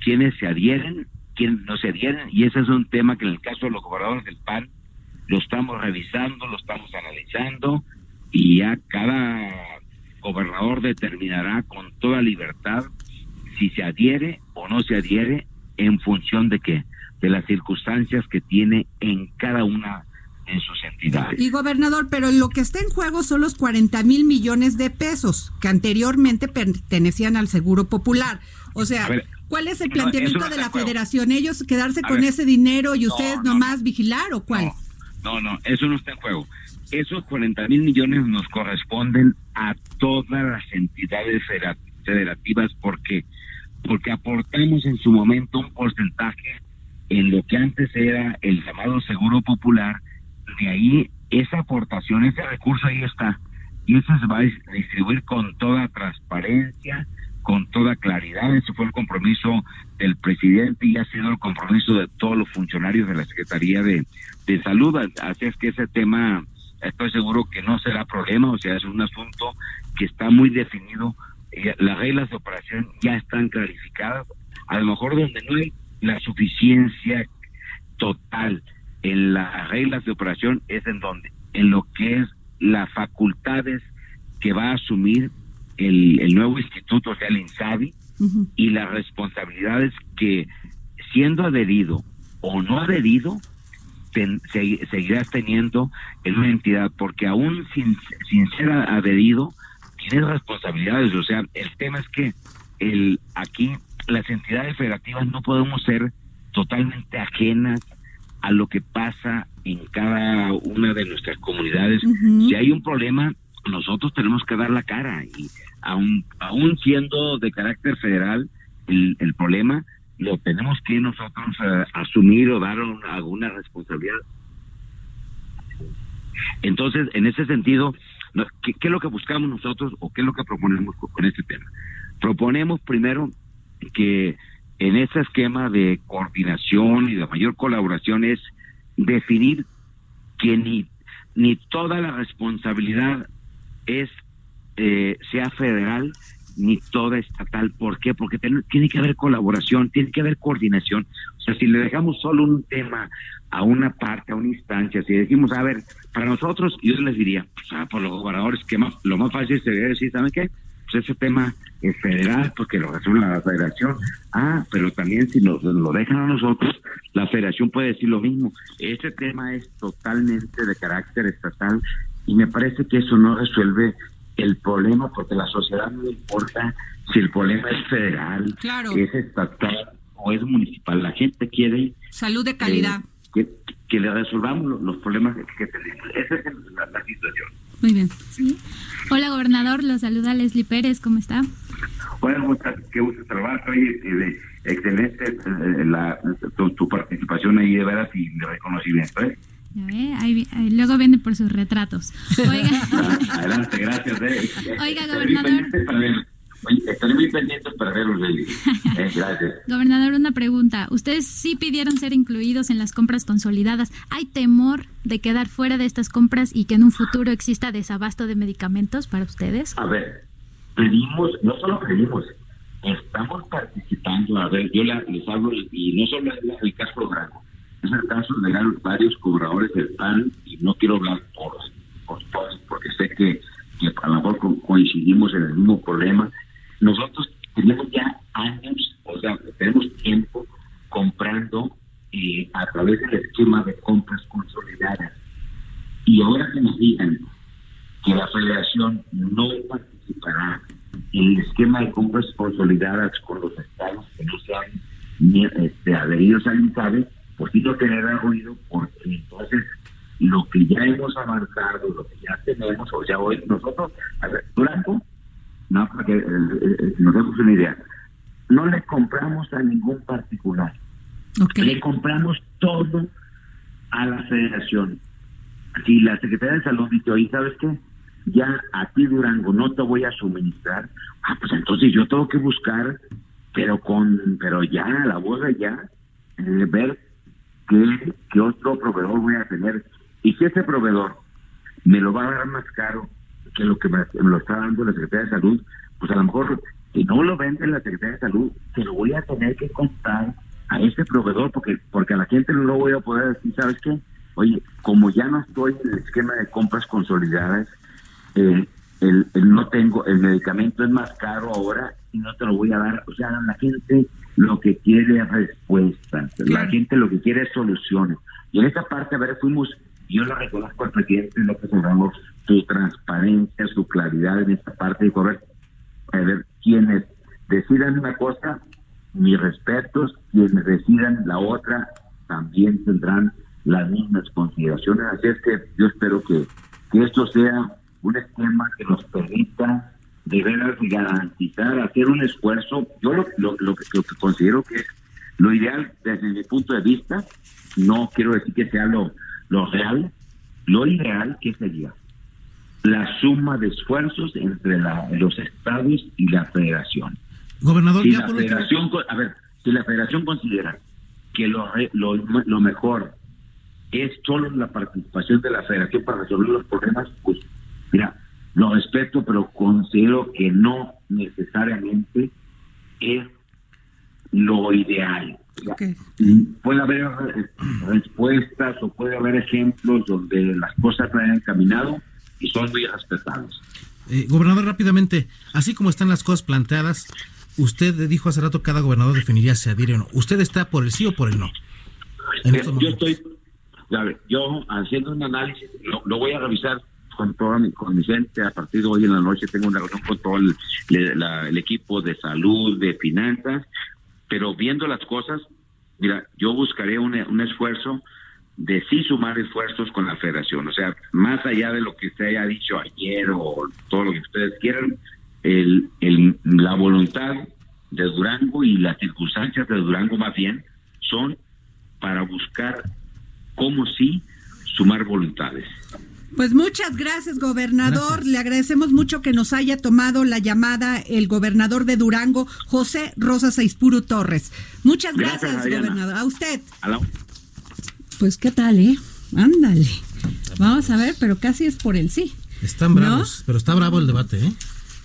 Quienes se adhieren quienes no se adhieren, y ese es un tema que en el caso de los gobernadores del PAN lo estamos revisando, lo estamos analizando, y ya cada gobernador determinará con toda libertad si se adhiere o no se adhiere en función de qué, de las circunstancias que tiene en cada una en sus entidades. Y gobernador, pero lo que está en juego son los 40 mil millones de pesos que anteriormente pertenecían al Seguro Popular. O sea, ¿cuál es el planteamiento de la federación? ¿Ellos quedarse con ese dinero y ustedes nomás vigilar o cuál? No, no, eso no está en juego. Esos 40 mil millones nos corresponden a todas las entidades federativas porque porque aportamos en su momento un porcentaje en lo que antes era el llamado seguro popular de ahí esa aportación, ese recurso ahí está. Y eso se va a distribuir con toda transparencia, con toda claridad. Ese fue el compromiso del presidente y ha sido el compromiso de todos los funcionarios de la Secretaría de, de Salud. Así es que ese tema estoy seguro que no será problema, o sea, es un asunto que está muy definido. Eh, las reglas de operación ya están clarificadas. A lo mejor donde no hay la suficiencia total en las reglas de operación es en donde, en lo que es las facultades que va a asumir el, el nuevo instituto, o sea, el INSABI, y las responsabilidades que, siendo adherido o no adherido, seguirás teniendo en una entidad, porque aún sin, sin ser adherido, tienes responsabilidades. O sea, el tema es que el aquí las entidades federativas no podemos ser totalmente ajenas a lo que pasa en cada una de nuestras comunidades. Si hay un problema, nosotros tenemos que dar la cara y aún, aún siendo de carácter federal el, el problema, lo tenemos que nosotros eh, asumir o dar alguna responsabilidad. Entonces, en ese sentido, ¿qué, ¿qué, es lo que buscamos nosotros o qué es lo que proponemos con este tema? Proponemos primero que en ese esquema de coordinación y de mayor colaboración es definir que ni, ni toda la responsabilidad es eh, sea federal ni toda estatal. ¿Por qué? Porque tiene que haber colaboración, tiene que haber coordinación. O sea, si le dejamos solo un tema a una parte, a una instancia, si decimos, a ver, para nosotros, yo les diría, pues, ah, por los gobernadores, que más, lo más fácil sería decir, ¿saben qué? Pues ese tema es federal porque lo resuelve la federación. Ah, pero también si nos lo dejan a nosotros, la federación puede decir lo mismo. Ese tema es totalmente de carácter estatal y me parece que eso no resuelve el problema porque la sociedad no importa si el problema es federal, es estatal o es municipal. La gente quiere salud de calidad. que, le resolvamos los, problemas que tenemos. Esa es la situación. Muy bien. Hola, gobernador. Lo saluda Leslie Pérez. ¿Cómo está? Hola, ¿cómo estás? Qué gusto trabajar. Oye, excelente eh, tu, participación ahí de veras y de reconocimiento. ¿eh? Ahí, luego viene por sus retratos. Oiga. Adelante, gracias. Eh. Oiga, gobernador. Estaré muy pendientes para verlos, eh, gracias. Gobernador, una pregunta. Ustedes sí pidieron ser incluidos en las compras consolidadas. ¿Hay temor de quedar fuera de estas compras y que en un futuro exista desabasto de medicamentos para ustedes? A ver, pedimos, no solo pedimos, estamos participando. A ver, yo les hablo, y no solo es el caso Branco, es el caso de varios cobradores del PAN, y no quiero hablar por, por todos, porque sé que, que a lo mejor coincidimos en el mismo problema nosotros tenemos ya años, o sea, tenemos tiempo comprando eh, a través del esquema de compras consolidadas. Y ahora que nos digan que la federación no participará en el esquema de compras consolidadas con los estados que no sean este, adheridos al INSABE, pues sí lo tener ruido porque entonces lo que ya hemos avanzado, lo que ya tenemos, o sea, hoy nosotros, a ver, Durango no, para que eh, eh, nos demos una idea. No le compramos a ningún particular. Le compramos todo a la federación. Si la Secretaría de Salud dice, oye, ¿sabes qué? Ya a ti, Durango, no te voy a suministrar. Ah, pues entonces yo tengo que buscar, pero con, pero ya, la voz ya, eh, ver qué, qué otro proveedor voy a tener. Y si ese proveedor me lo va a dar más caro que lo que me, lo está dando la Secretaría de Salud, pues a lo mejor si no lo vende la Secretaría de Salud, se lo voy a tener que contar a ese proveedor porque porque a la gente no lo voy a poder decir, ¿sabes qué? Oye, como ya no estoy en el esquema de compras consolidadas, eh, el, no tengo, el medicamento es más caro ahora y no te lo voy a dar. O sea, la gente lo que quiere es respuestas, la gente lo que quiere es soluciones. Y en esta parte, a ver, fuimos, yo lo reconozco al presidente López Obrador, su transparencia, su claridad en esta parte, dijo, a ver, a ver, quienes decidan una cosa, mis respetos, quienes decidan la otra, también tendrán las mismas consideraciones. Así es que yo espero que, que esto sea un esquema que nos permita de veras garantizar, hacer un esfuerzo. Yo lo, lo, lo, que, considero que es lo ideal desde mi punto de vista, no quiero decir que sea lo, lo real, lo ideal que sería la suma de esfuerzos entre la, los estados y la federación. Gobernador, si la federación, a ver, si la federación considera que lo, lo, lo mejor es solo la participación de la federación para resolver los problemas, pues mira, lo respeto, pero considero que no necesariamente es lo ideal. Puede haber respuestas o puede haber ejemplos donde las cosas no hayan caminado y son muy respetables. Eh, gobernador, rápidamente, así como están las cosas planteadas, usted dijo hace rato cada gobernador definiría si adhiere o no. ¿Usted está por el sí o por el no? yo estoy, yo haciendo un análisis, lo, voy a revisar con todo mi, con mi gente. A partir de hoy en la noche tengo una reunión con todo el, el equipo de salud, de finanzas, pero viendo las cosas, mira, yo buscaré un, un esfuerzo de sí sumar esfuerzos con la federación. O sea, más allá de lo que se haya dicho ayer o todo lo que ustedes quieran, el, el, la voluntad de Durango y las circunstancias de Durango más bien son para buscar cómo sí sumar voluntades. Pues muchas gracias, gobernador. Le agradecemos mucho que nos haya tomado la llamada el gobernador de Durango, José Rosas Aispuru Torres. Muchas gracias, gobernador. A usted. Pues qué tal, ¿eh? Ándale. Vamos a ver, pero casi es por el sí. Están bravos, pero está bravo el debate, ¿eh?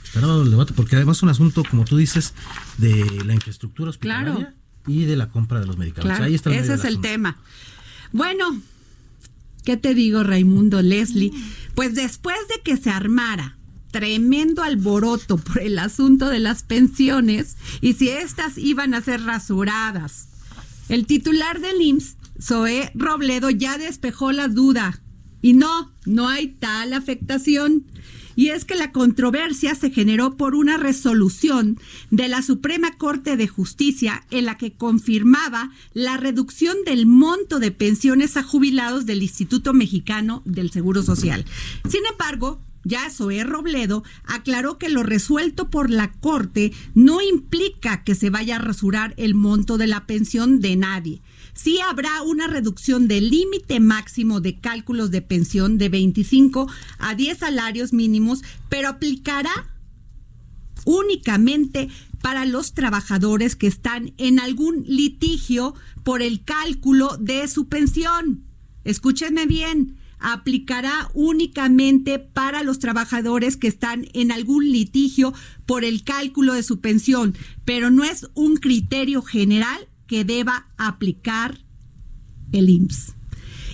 Está bravo el debate, porque además es un asunto, como tú dices, de la infraestructura hospitalaria y de la compra de los medicamentos. Ahí está Ese es el tema. Bueno, ¿qué te digo, Raimundo, Leslie? Pues después de que se armara tremendo alboroto por el asunto de las pensiones y si éstas iban a ser rasuradas, el titular del IMSS Zoé Robledo ya despejó la duda. Y no, no hay tal afectación. Y es que la controversia se generó por una resolución de la Suprema Corte de Justicia en la que confirmaba la reducción del monto de pensiones a jubilados del Instituto Mexicano del Seguro Social. Sin embargo, ya Zoé Robledo aclaró que lo resuelto por la Corte no implica que se vaya a rasurar el monto de la pensión de nadie sí habrá una reducción del límite máximo de cálculos de pensión de 25 a 10 salarios mínimos, pero aplicará únicamente para los trabajadores que están en algún litigio por el cálculo de su pensión. Escúchenme bien, aplicará únicamente para los trabajadores que están en algún litigio por el cálculo de su pensión, pero no es un criterio general que deba aplicar el IMSS.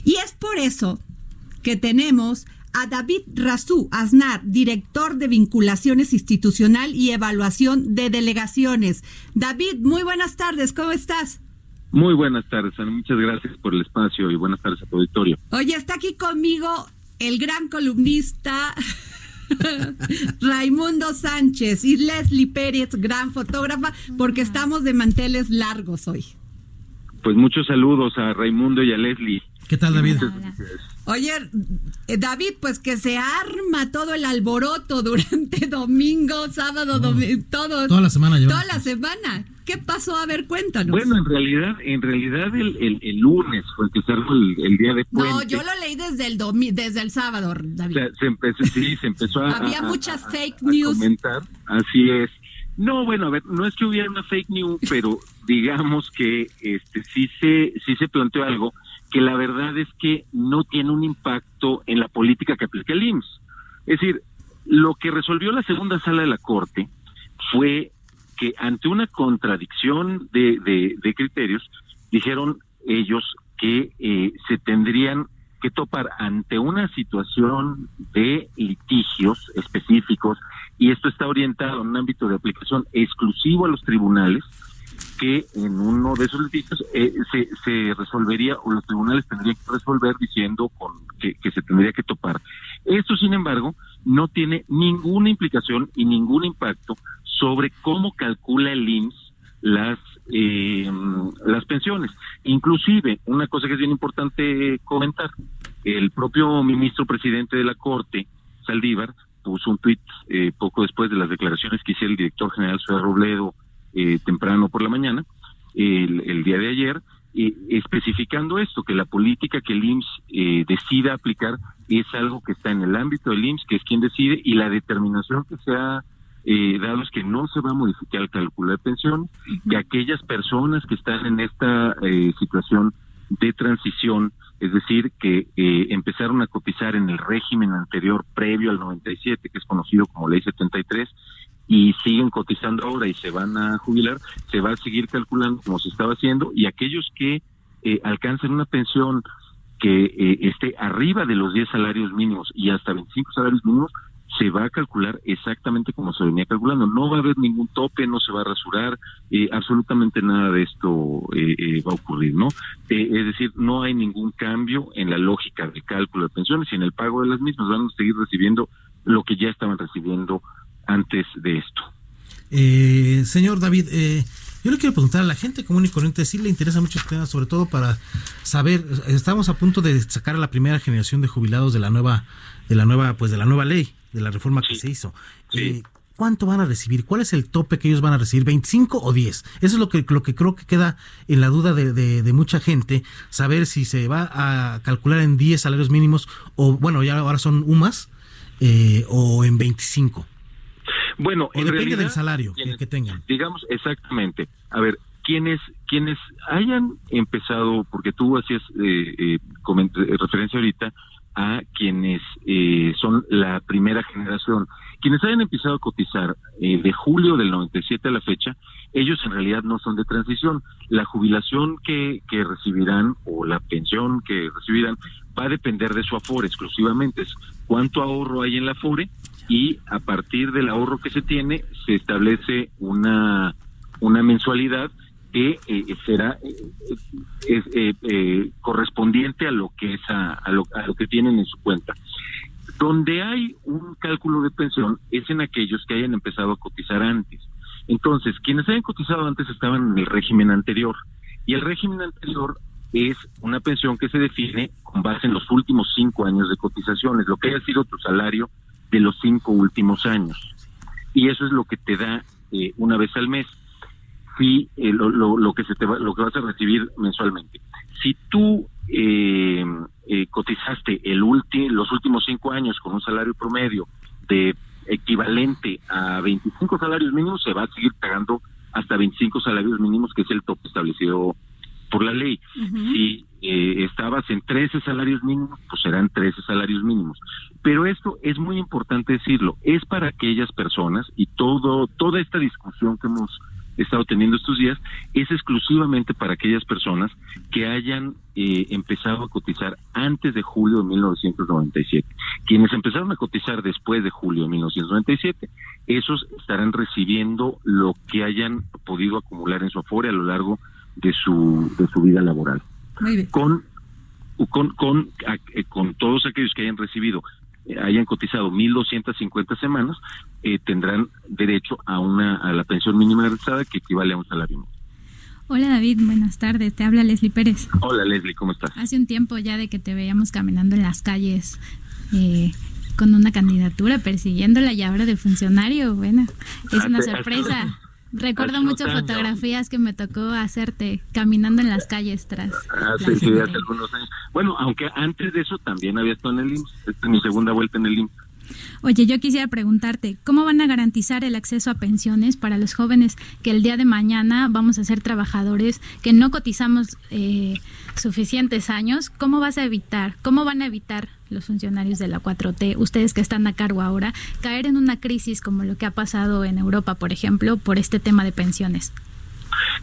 Y es por eso que tenemos a David Razú Aznar, director de vinculaciones institucional y evaluación de delegaciones. David, muy buenas tardes, ¿cómo estás? Muy buenas tardes, muchas gracias por el espacio y buenas tardes a tu auditorio. Oye, está aquí conmigo el gran columnista Raimundo Sánchez y Leslie Pérez, gran fotógrafa, porque estamos de manteles largos hoy. Pues muchos saludos a Raimundo y a Leslie. ¿Qué tal, David? Oye, eh, David, pues que se arma todo el alboroto durante domingo, sábado, domingo, todo. Toda la semana. Toda la semana. ¿Qué pasó? A ver, cuéntanos. Bueno, en realidad, en realidad el, el, lunes fue el que se el, día de puente. No, yo lo leí desde el desde el sábado, David. se empezó, sí, se empezó a... Había muchas fake news. comentar, así es. No, bueno, a ver, no es que hubiera una fake news, pero digamos que este sí se sí se planteó algo que la verdad es que no tiene un impacto en la política que aplica el IMSS. Es decir, lo que resolvió la segunda sala de la Corte fue que ante una contradicción de, de, criterios, dijeron ellos que eh, se tendrían que topar ante una situación de litigios específicos y esto está orientado en un ámbito de aplicación exclusivo a los tribunales que en uno de esos litigios eh, se, se resolvería o los tribunales tendrían que resolver diciendo con que, que se tendría que topar. Esto, sin embargo, no tiene ninguna implicación y ningún impacto sobre cómo calcula el IMSS las eh, las pensiones. Inclusive, una cosa que es bien importante comentar, el propio ministro presidente de la Corte, Saldívar, puso un tuit eh, poco después de las declaraciones que hiciera el director general Suárez Robledo eh, temprano por la mañana, el, día de ayer, especificando esto, que la política que el IMSS eh, decida aplicar es algo que está en el ámbito del IMSS, que es quien decide, y la determinación que se ha eh, dado es que no se va a modificar el cálculo de pensión, que aquellas personas que están en esta eh, situación de transición, es decir, que eh, empezaron a cotizar en el régimen anterior previo al 97, que es conocido como Ley 73, y siguen cotizando ahora y se van a jubilar, se va a seguir calculando como se estaba haciendo y aquellos que eh, alcancen una pensión que eh, esté arriba de los 10 salarios mínimos y hasta 25 salarios mínimos, se va a calcular exactamente como se venía calculando. No va a haber ningún tope, no se va a rasurar, eh, absolutamente nada de esto eh, va a ocurrir, ¿no? es decir, no hay ningún cambio en la lógica del cálculo de pensiones y en el pago de las mismas. Van a seguir recibiendo lo que ya estaban recibiendo antes de esto. Eh, señor David, eh, yo le quiero preguntar a la gente común y corriente si le interesa mucho este tema, sobre todo para saber, estamos a punto de sacar a la primera generación de jubilados de la nueva, de la nueva, pues de la nueva ley, de la reforma que se hizo. Eh, ¿Cuánto van a recibir? ¿Cuál es el tope que ellos van a recibir? ¿25 o 10? Eso es lo que, lo que creo que queda en la duda de, de, mucha gente, saber si se va a calcular en 10 salarios mínimos o, bueno, ya ahora son UMAS, o en 25. Bueno, o depende del salario que, tengan. Digamos, exactamente. A ver, quienes quienes hayan empezado, porque tú hacías eh, eh, eh, referencia ahorita a quienes eh, son la primera generación, quienes hayan empezado a cotizar de julio del 97 a la fecha, ellos en realidad no son de transición. La jubilación que, que recibirán o la pensión que recibirán va a depender de su afore exclusivamente. Cuánto ahorro hay en la afore y a partir del ahorro que se tiene se establece una, una mensualidad que eh, será eh, eh, correspondiente a lo que es a, lo, a lo que tienen en su cuenta. Donde hay un cálculo de pensión es en aquellos que hayan empezado a cotizar antes. Entonces, quienes hayan cotizado antes estaban en el régimen anterior y el régimen anterior es una pensión que se define con base en los últimos cinco años de cotizaciones, lo que haya sido tu salario de los cinco últimos años. Y eso es lo que te da eh, una vez al mes, si eh, lo, lo, que se te va, lo que vas a recibir mensualmente. Si tú eh, cotizaste el los últimos cinco años con un salario promedio de equivalente a 25 salarios mínimos, se va a seguir pagando hasta 25 salarios mínimos, que es el tope establecido por la ley. Si eh, estabas en 13 salarios mínimos, pues serán 13 salarios mínimos. Pero esto es muy importante decirlo, es para aquellas personas y todo toda esta discusión que hemos estado teniendo estos días es exclusivamente para aquellas personas que hayan eh, empezado a cotizar antes de julio de 1997. Quienes empezaron a cotizar después de julio de 1997, esos estarán recibiendo lo que hayan podido acumular en su afore a lo largo de su, de su vida laboral. Con, con, con, eh, con todos aquellos que hayan recibido, hayan cotizado 1.250 semanas, eh, tendrán derecho a, una, a la pensión mínima garantizada que equivale a un salario mínimo. Hola David, buenas tardes. Te habla Leslie Pérez. Hola Leslie, ¿cómo estás? Hace un tiempo ya de que te veíamos caminando en las calles con una candidatura persiguiéndola y ahora de funcionario. Bueno, es una sorpresa. Recuerdo muchas fotografías que me tocó hacerte caminando en las calles tras. Ah, sí, sí, hace algunos años. Bueno, aunque antes de eso también había estado en el IMSS. Esta es mi segunda vuelta en el IMSS. Oye, yo quisiera preguntarte, ¿cómo van a garantizar el acceso a pensiones para los jóvenes que el día de mañana vamos a ser trabajadores que no cotizamos eh, suficientes años? ¿Cómo vas a evitar, cómo van a evitar los funcionarios de la 4T, ustedes que están a cargo ahora, caer en una crisis como lo que ha pasado en Europa, por ejemplo, por este tema de pensiones?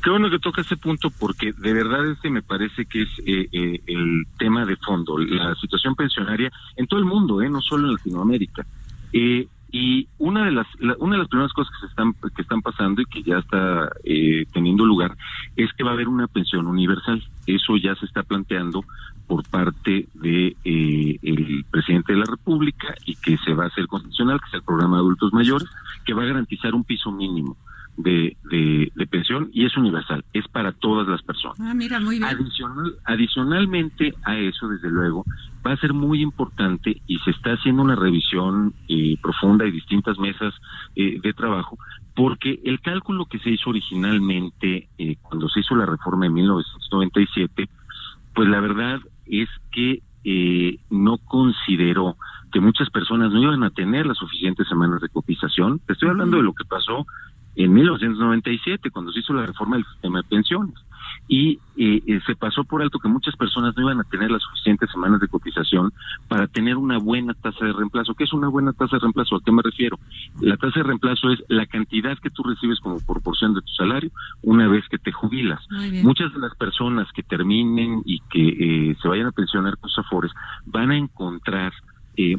Qué bueno que toca ese punto porque de verdad este me parece que es eh, eh, el tema de fondo, la situación pensionaria en todo el mundo, eh, no solo en Latinoamérica. Eh, y una de las una de las primeras cosas que se están que están pasando y que ya está eh, teniendo lugar es que va a haber una pensión universal. Eso ya se está planteando por parte de eh, el presidente de la República y que se va a hacer constitucional, que es el programa de adultos mayores, que va a garantizar un piso mínimo de, de, pensión y es universal, es para todas las personas. Ah, mira, muy bien. Adicional, adicionalmente a eso, desde luego, va a ser muy importante y se está haciendo una revisión eh, profunda y distintas mesas eh, de trabajo, porque el cálculo que se hizo originalmente eh, cuando se hizo la reforma en 1997, pues la verdad es que no consideró que muchas personas no iban a tener las suficientes semanas de cotización. Te estoy hablando de lo que pasó en 1997, cuando se hizo la reforma del sistema de pensiones. Y eh, eh, se pasó por alto que muchas personas no iban a tener las suficientes semanas de cotización para tener una buena tasa de reemplazo. ¿Qué es una buena tasa de reemplazo? ¿A qué me refiero? La tasa de reemplazo es la cantidad que tú recibes como proporción de tu salario una vez que te jubilas. Muchas de las personas que terminen y que eh, se vayan a pensionar con Afores van a encontrar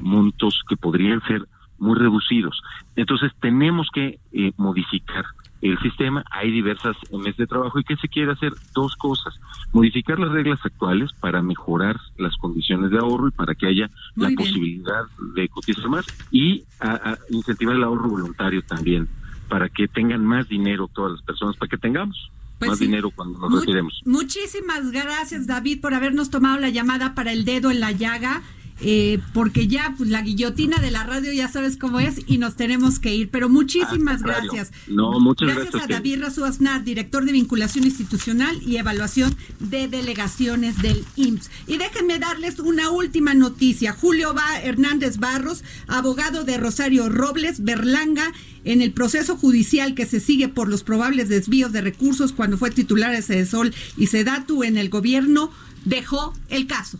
montos que podrían ser muy reducidos. Entonces tenemos que eh, modificar el sistema. Hay diversas meses de trabajo y que se quiere hacer dos cosas. Modificar las reglas actuales para mejorar las condiciones de ahorro y para que haya la posibilidad de cotizar más y a, incentivar el ahorro voluntario también para que tengan más dinero todas las personas, para que tengamos pues más dinero cuando nos retiremos. Muchísimas gracias David por habernos tomado la llamada para el dedo en la llaga. Eh, porque ya pues, la guillotina de la radio ya sabes cómo es y nos tenemos que ir. Pero muchísimas ah, gracias. No, muchas gracias. Gracias a David Razú director de vinculación institucional y evaluación de delegaciones del IMSS. Y déjenme darles una última noticia. Julio ba Hernández Barros, abogado de Rosario Robles, Berlanga, en el proceso judicial que se sigue por los probables desvíos de recursos cuando fue titular de Sol y Sedatu en el gobierno, dejó el caso.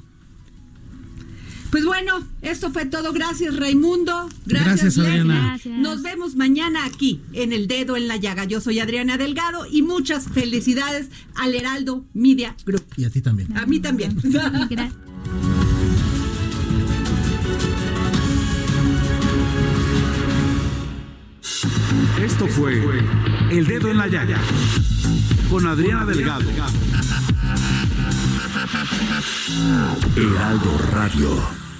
Pues bueno, esto fue todo. Gracias, Raimundo. Gracias, Adriana. Nos vemos mañana aquí en El Dedo en la Llaga. Yo soy Adriana Delgado y muchas felicidades al Heraldo Media Group. Y a ti también. A mí también. Gracias. Esto fue El Dedo en la Llaga con Adriana Delgado. Heraldo Radio.